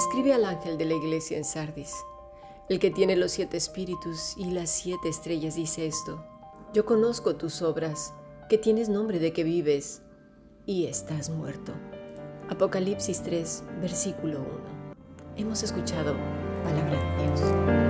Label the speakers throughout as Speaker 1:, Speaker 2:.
Speaker 1: Escribe al ángel de la iglesia en Sardis. El que tiene los siete espíritus y las siete estrellas dice esto. Yo conozco tus obras, que tienes nombre de que vives y estás muerto. Apocalipsis 3, versículo 1. Hemos escuchado palabra de Dios.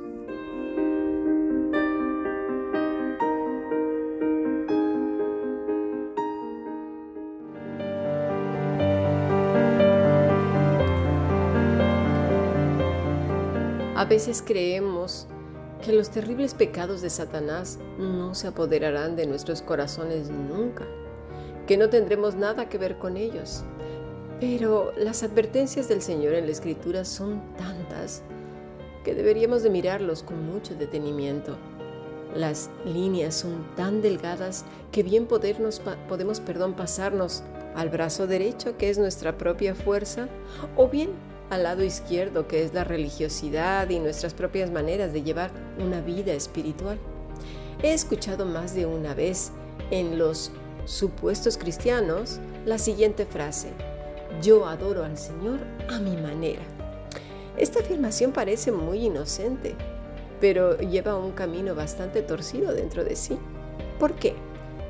Speaker 1: Veces creemos que los terribles pecados de Satanás no se apoderarán de nuestros corazones nunca, que no tendremos nada que ver con ellos. Pero las advertencias del Señor en la Escritura son tantas que deberíamos de mirarlos con mucho detenimiento. Las líneas son tan delgadas que bien podemos perdón, pasarnos al brazo derecho, que es nuestra propia fuerza, o bien al lado izquierdo, que es la religiosidad y nuestras propias maneras de llevar una vida espiritual. He escuchado más de una vez en los supuestos cristianos la siguiente frase, yo adoro al Señor a mi manera. Esta afirmación parece muy inocente, pero lleva un camino bastante torcido dentro de sí. ¿Por qué?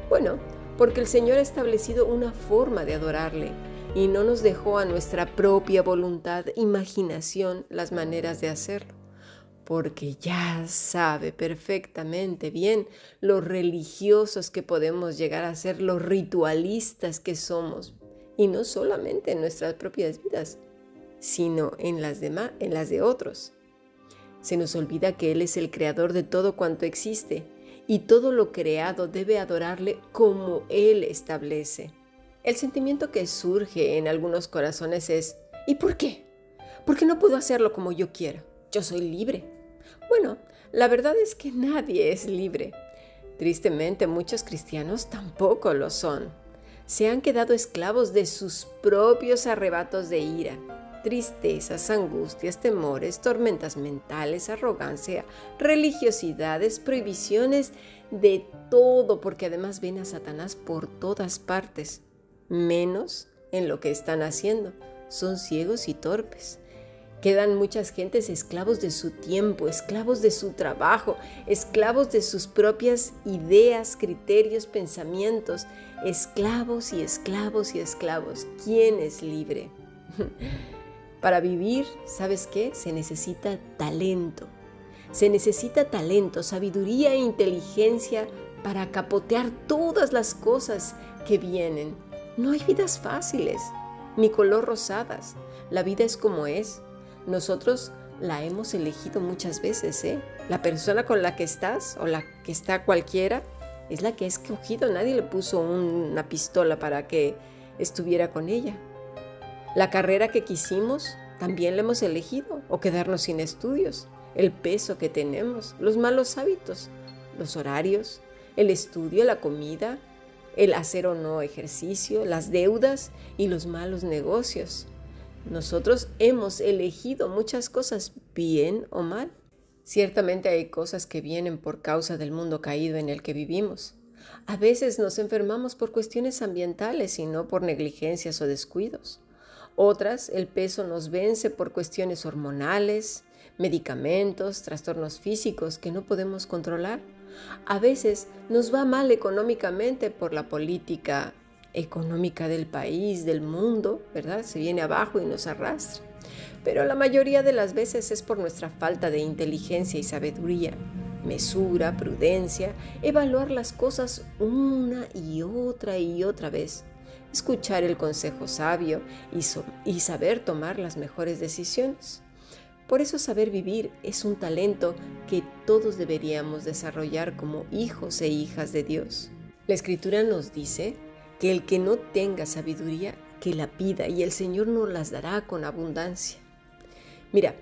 Speaker 1: Bueno, porque el Señor ha establecido una forma de adorarle y no nos dejó a nuestra propia voluntad, imaginación, las maneras de hacerlo, porque ya sabe perfectamente bien los religiosos que podemos llegar a ser, los ritualistas que somos, y no solamente en nuestras propias vidas, sino en las en las de otros. Se nos olvida que Él es el creador de todo cuanto existe y todo lo creado debe adorarle como Él establece. El sentimiento que surge en algunos corazones es, ¿y por qué? Porque no puedo hacerlo como yo quiero. Yo soy libre. Bueno, la verdad es que nadie es libre. Tristemente, muchos cristianos tampoco lo son. Se han quedado esclavos de sus propios arrebatos de ira, tristezas, angustias, temores, tormentas mentales, arrogancia, religiosidades, prohibiciones, de todo, porque además ven a Satanás por todas partes menos en lo que están haciendo. Son ciegos y torpes. Quedan muchas gentes esclavos de su tiempo, esclavos de su trabajo, esclavos de sus propias ideas, criterios, pensamientos, esclavos y esclavos y esclavos. ¿Quién es libre? Para vivir, ¿sabes qué? Se necesita talento. Se necesita talento, sabiduría e inteligencia para capotear todas las cosas que vienen no hay vidas fáciles, ni color rosadas. La vida es como es. Nosotros la hemos elegido muchas veces, ¿eh? La persona con la que estás o la que está cualquiera es la que ha escogido. Nadie le puso una pistola para que estuviera con ella. La carrera que quisimos también la hemos elegido o quedarnos sin estudios. El peso que tenemos, los malos hábitos, los horarios, el estudio, la comida, el hacer o no ejercicio, las deudas y los malos negocios. Nosotros hemos elegido muchas cosas bien o mal. Ciertamente hay cosas que vienen por causa del mundo caído en el que vivimos. A veces nos enfermamos por cuestiones ambientales y no por negligencias o descuidos. Otras, el peso nos vence por cuestiones hormonales, medicamentos, trastornos físicos que no podemos controlar. A veces nos va mal económicamente por la política económica del país, del mundo, ¿verdad? Se viene abajo y nos arrastra. Pero la mayoría de las veces es por nuestra falta de inteligencia y sabiduría, mesura, prudencia, evaluar las cosas una y otra y otra vez, escuchar el consejo sabio y, y saber tomar las mejores decisiones. Por eso saber vivir es un talento que todos deberíamos desarrollar como hijos e hijas de Dios. La escritura nos dice que el que no tenga sabiduría, que la pida y el Señor nos las dará con abundancia. Mira,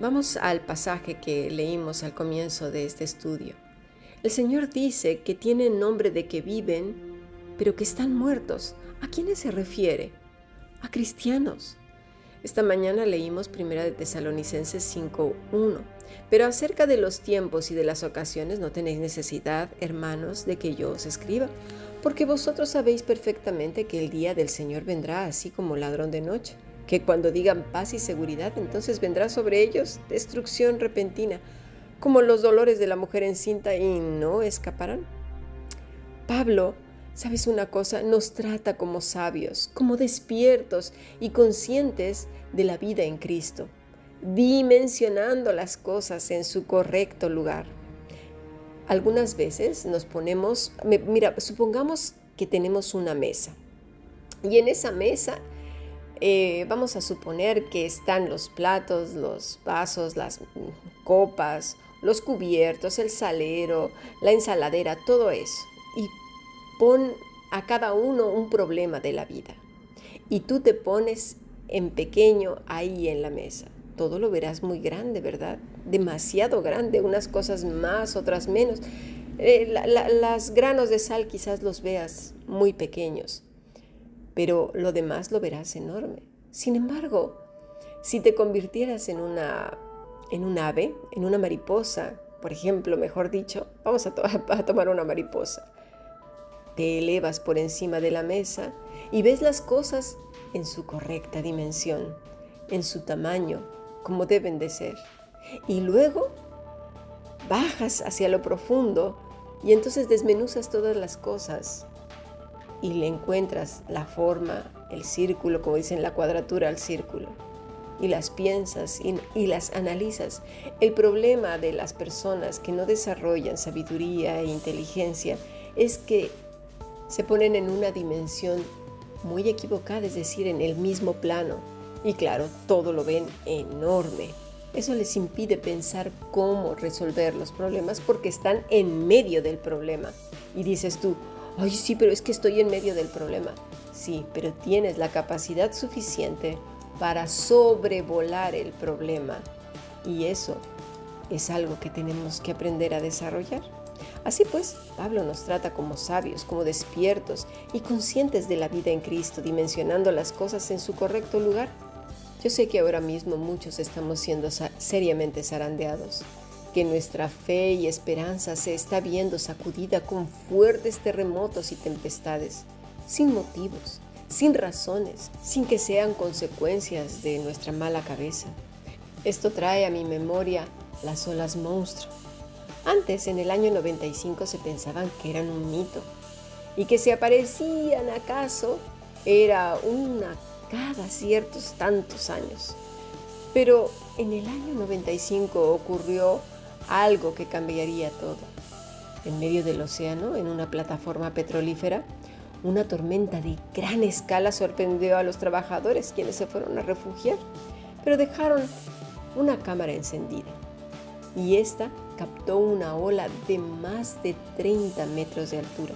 Speaker 1: vamos al pasaje que leímos al comienzo de este estudio. El Señor dice que tienen nombre de que viven, pero que están muertos. ¿A quiénes se refiere? A cristianos. Esta mañana leímos Primera de Tesalonicenses 5.1. Pero acerca de los tiempos y de las ocasiones no tenéis necesidad, hermanos, de que yo os escriba, porque vosotros sabéis perfectamente que el día del Señor vendrá así como ladrón de noche, que cuando digan paz y seguridad, entonces vendrá sobre ellos destrucción repentina como los dolores de la mujer encinta y no escaparán. Pablo, sabes una cosa, nos trata como sabios, como despiertos y conscientes de la vida en Cristo, dimensionando las cosas en su correcto lugar. Algunas veces nos ponemos, mira, supongamos que tenemos una mesa y en esa mesa eh, vamos a suponer que están los platos, los vasos, las copas, los cubiertos, el salero, la ensaladera, todo eso. Pon a cada uno un problema de la vida. Y tú te pones en pequeño ahí en la mesa. Todo lo verás muy grande, ¿verdad? Demasiado grande, unas cosas más, otras menos. Eh, las granos de sal quizás los veas muy pequeños, pero lo demás lo verás enorme. Sin embargo, si te convirtieras en una en un ave, en una mariposa, por ejemplo, mejor dicho, vamos a, tomar una mariposa. Te elevas por encima de la mesa y ves las cosas en su correcta dimensión, en su tamaño, como deben de ser. Y luego bajas hacia lo profundo y entonces desmenuzas todas las cosas y le encuentras la forma, el círculo, como dicen la cuadratura al círculo y las piensas y, las analizas. El problema de las personas que no desarrollan sabiduría e inteligencia es que se ponen en una dimensión muy equivocada, es decir, en el mismo plano. Y claro, todo lo ven enorme. Eso les impide pensar cómo resolver los problemas porque están en medio del problema. Y dices tú, ay sí, pero es que estoy en medio del problema. Sí, pero tienes la capacidad suficiente para sobrevolar el problema. Y eso es algo que tenemos que aprender a desarrollar. Así pues, Pablo nos trata como sabios, como despiertos y conscientes de la vida en Cristo, dimensionando las cosas en su correcto lugar. Yo sé que ahora mismo muchos estamos siendo seriamente zarandeados, que nuestra fe y esperanza se está viendo sacudida con fuertes terremotos y tempestades, sin motivos, sin razones, sin que sean consecuencias de nuestra mala cabeza. Esto trae a mi memoria las olas monstruo. Antes, en el año 95, se pensaban que eran un mito y que si aparecían acaso era una cada ciertos tantos años. Pero en el año 95 ocurrió algo que cambiaría todo. En medio del océano, en una plataforma petrolífera, una tormenta de gran escala sorprendió a los trabajadores quienes se fueron a refugiar, pero dejaron una cámara encendida y esta captó una ola de más de 30 metros de altura.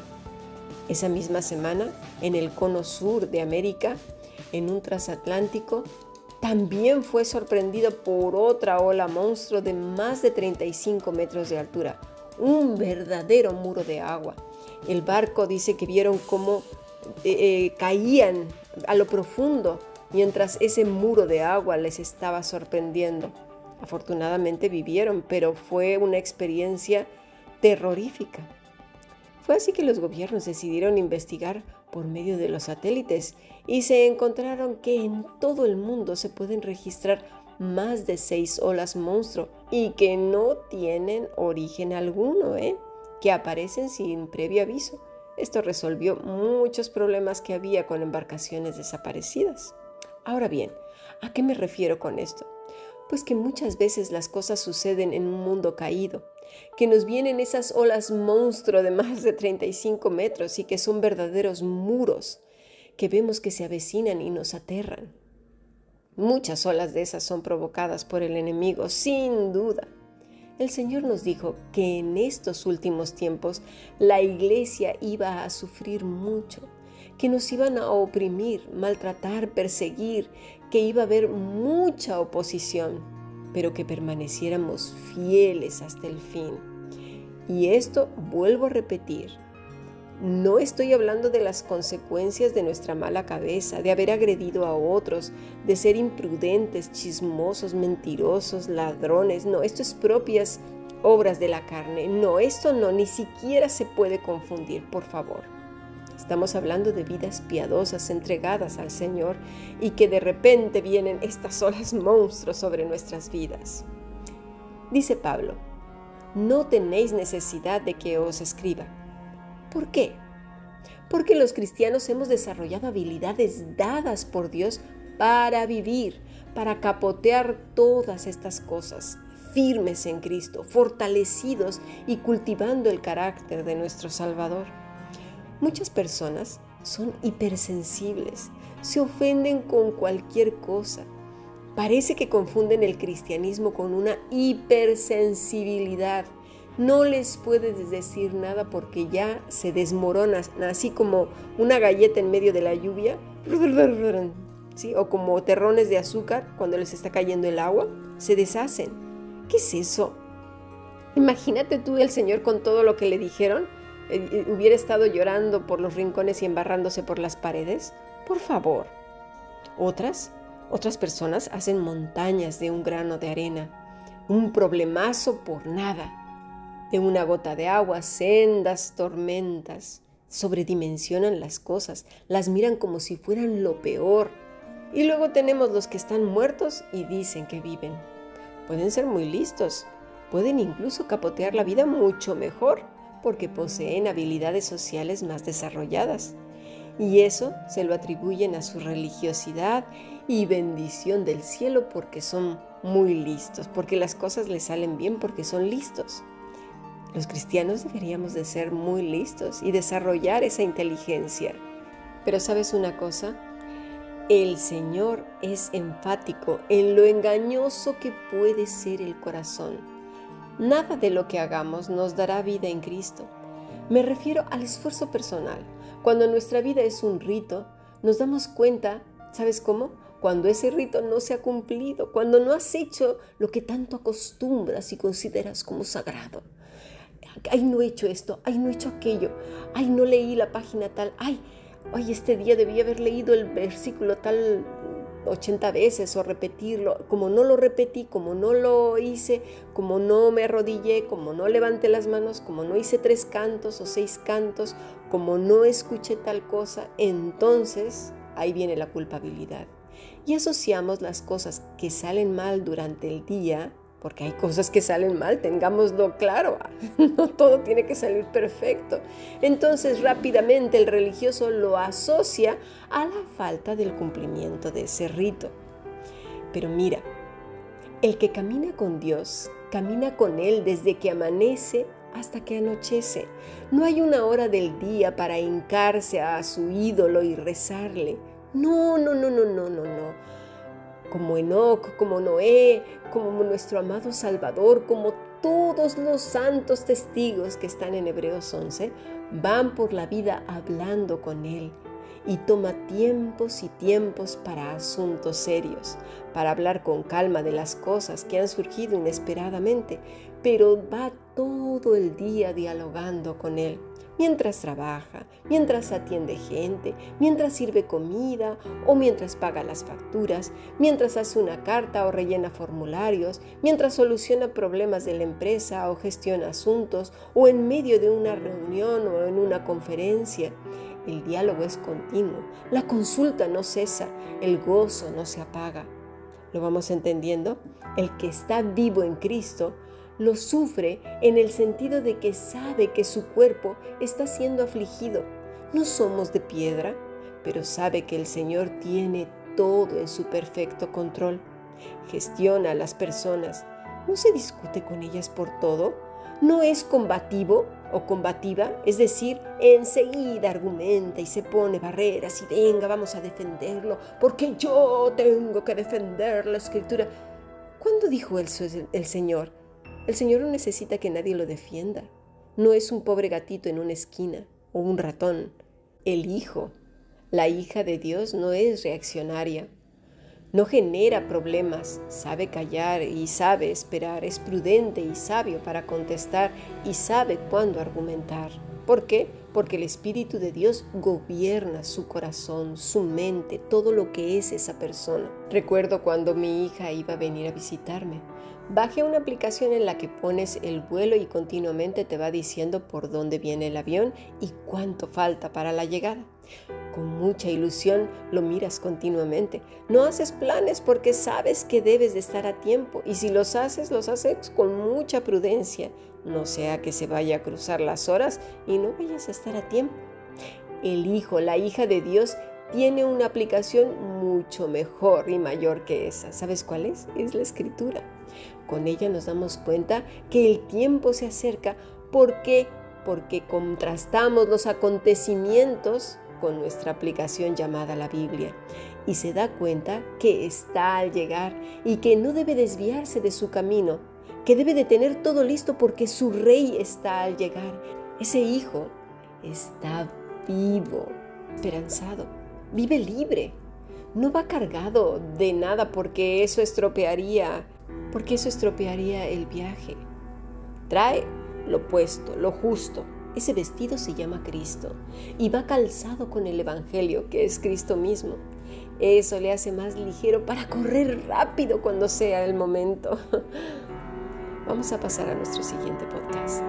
Speaker 1: Esa misma semana, en el cono sur de América, en un transatlántico, también fue sorprendido por otra ola monstruo de más de 35 metros de altura, un verdadero muro de agua el barco dice que vieron cómo eh, eh, caían a lo profundo mientras ese muro de agua les estaba sorprendiendo. Afortunadamente vivieron, pero fue una experiencia terrorífica. Fue así que los gobiernos decidieron investigar por medio de los satélites y se encontraron que en todo el mundo se pueden registrar más de seis olas monstruo y que no tienen origen alguno, ¿eh? que aparecen sin previo aviso. Esto resolvió muchos problemas que había con embarcaciones desaparecidas. Ahora bien, ¿a qué me refiero con esto? Pues que muchas veces las cosas suceden en un mundo caído, que nos vienen esas olas monstruo de más de 35 metros y que son verdaderos muros, que vemos que se avecinan y nos aterran. Muchas olas de esas son provocadas por el enemigo, sin duda. El Señor nos dijo que en estos últimos tiempos la iglesia iba a sufrir mucho, que nos iban a oprimir, maltratar, perseguir, que iba a haber mucha oposición, pero que permaneciéramos fieles hasta el fin. Y esto vuelvo a repetir, no estoy hablando de las consecuencias de nuestra mala cabeza, de haber agredido a otros, de ser imprudentes, chismosos, mentirosos, ladrones. No, esto es propias obras de la carne. No, esto no, ni siquiera se puede confundir, por favor. Estamos hablando de vidas piadosas entregadas al Señor y que de repente vienen estas olas monstruos sobre nuestras vidas. Dice Pablo, no tenéis necesidad de que os escriba ¿Por qué? Porque los cristianos hemos desarrollado habilidades dadas por Dios para vivir, para capotear todas estas cosas, firmes en Cristo, fortalecidos y cultivando el carácter de nuestro Salvador. Muchas personas son hipersensibles, se ofenden con cualquier cosa. Parece que confunden el cristianismo con una hipersensibilidad no les puedes decir nada porque ya se desmoronan, así como una galleta en medio de la lluvia, ¿sí? o como terrones de azúcar cuando les está cayendo el agua, se deshacen. ¿Qué es eso? Imagínate tú el Señor con todo lo que le dijeron, eh, eh, hubiera estado llorando por los rincones y embarrándose por las paredes. Por favor. Otras, otras personas hacen montañas de un grano de arena, un problemazo por nada de una gota de agua, sendas tormentas. Sobredimensionan las cosas, las miran como si fueran lo peor. Y luego tenemos los que están muertos y dicen que viven. Pueden ser muy listos, pueden incluso capotear la vida mucho mejor porque poseen habilidades sociales más desarrolladas. Y eso se lo atribuyen a su religiosidad y bendición del cielo porque son muy listos, porque las cosas les salen bien porque son listos. Los cristianos deberíamos de ser muy listos y desarrollar esa inteligencia. Pero sabes una cosa, el Señor es enfático en lo engañoso que puede ser el corazón. Nada de lo que hagamos nos dará vida en Cristo. Me refiero al esfuerzo personal. Cuando nuestra vida es un rito, nos damos cuenta, ¿sabes cómo? Cuando ese rito no se ha cumplido, cuando no has hecho lo que tanto acostumbras y consideras como sagrado ay, no he hecho esto, ay, no he hecho aquello, ay, no leí la página tal, ay, ay, este día debí haber leído el versículo tal 80 veces o repetirlo, como no lo repetí, como no lo hice, como no me arrodillé, como no levanté las manos, como no hice tres cantos o seis cantos, como no escuché tal cosa, entonces ahí viene la culpabilidad. Y asociamos las cosas que salen mal durante el día porque hay cosas que salen mal, tengámoslo claro, no todo tiene que salir perfecto. Entonces rápidamente el religioso lo asocia a la falta del cumplimiento de ese rito. Pero mira, el que camina con Dios, camina con Él desde que amanece hasta que anochece. No hay una hora del día para hincarse a su ídolo y rezarle. No, no, no, no, no, no, no como Enoch, como Noé, como nuestro amado Salvador, como todos los santos testigos que están en Hebreos 11, van por la vida hablando con Él y toma tiempos y tiempos para asuntos serios, para hablar con calma de las cosas que han surgido inesperadamente, pero va todo el día dialogando con Él mientras trabaja, mientras atiende gente, mientras sirve comida o mientras paga las facturas, mientras hace una carta o rellena formularios, mientras soluciona problemas de la empresa o gestiona asuntos o en medio de una reunión o en una conferencia. El diálogo es continuo, la consulta no cesa, el gozo no se apaga. ¿Lo vamos entendiendo? El que está vivo en Cristo lo sufre en el sentido de que sabe que su cuerpo está siendo afligido. No somos de piedra, pero sabe que el Señor tiene todo en su perfecto control. Gestiona a las personas. No se discute con ellas por todo. No es combativo o combativa, es decir, enseguida argumenta y se pone barreras y venga, vamos a defenderlo, porque yo tengo que defender la escritura. ¿Cuándo dijo eso el Señor? El Señor no necesita que nadie lo defienda. No es un pobre gatito en una esquina o un ratón. El Hijo, la hija de Dios, no es reaccionaria. No genera problemas, sabe callar y sabe esperar, es prudente y sabio para contestar y sabe cuándo argumentar. ¿Por qué? Porque el Espíritu de Dios gobierna su corazón, su mente, todo lo que es esa persona. Recuerdo cuando mi hija iba a venir a visitarme. Bajé una aplicación en la que pones el vuelo y continuamente te va diciendo por dónde viene el avión y cuánto falta para la llegada. Con mucha ilusión lo miras continuamente. No haces planes porque sabes que debes de estar a tiempo y si los haces, los haces con mucha prudencia. No sea que se vaya a cruzar las horas y no vayas a estar a tiempo. El Hijo, la hija de Dios, tiene una aplicación mucho mejor y mayor que esa. ¿Sabes cuál es? Es la escritura. Con ella nos damos cuenta que el tiempo se acerca porque porque contrastamos los acontecimientos con nuestra aplicación llamada la Biblia y se da cuenta que está al llegar y que no debe desviarse de su camino, que debe de tener todo listo porque su rey está al llegar. Ese hijo está vivo, esperanzado, vive libre. No va cargado de nada porque eso estropearía, porque eso estropearía el viaje. Trae lo puesto, lo justo, ese vestido se llama Cristo y va calzado con el Evangelio, que es Cristo mismo. Eso le hace más ligero para correr rápido cuando sea el momento. Vamos a pasar a nuestro siguiente podcast.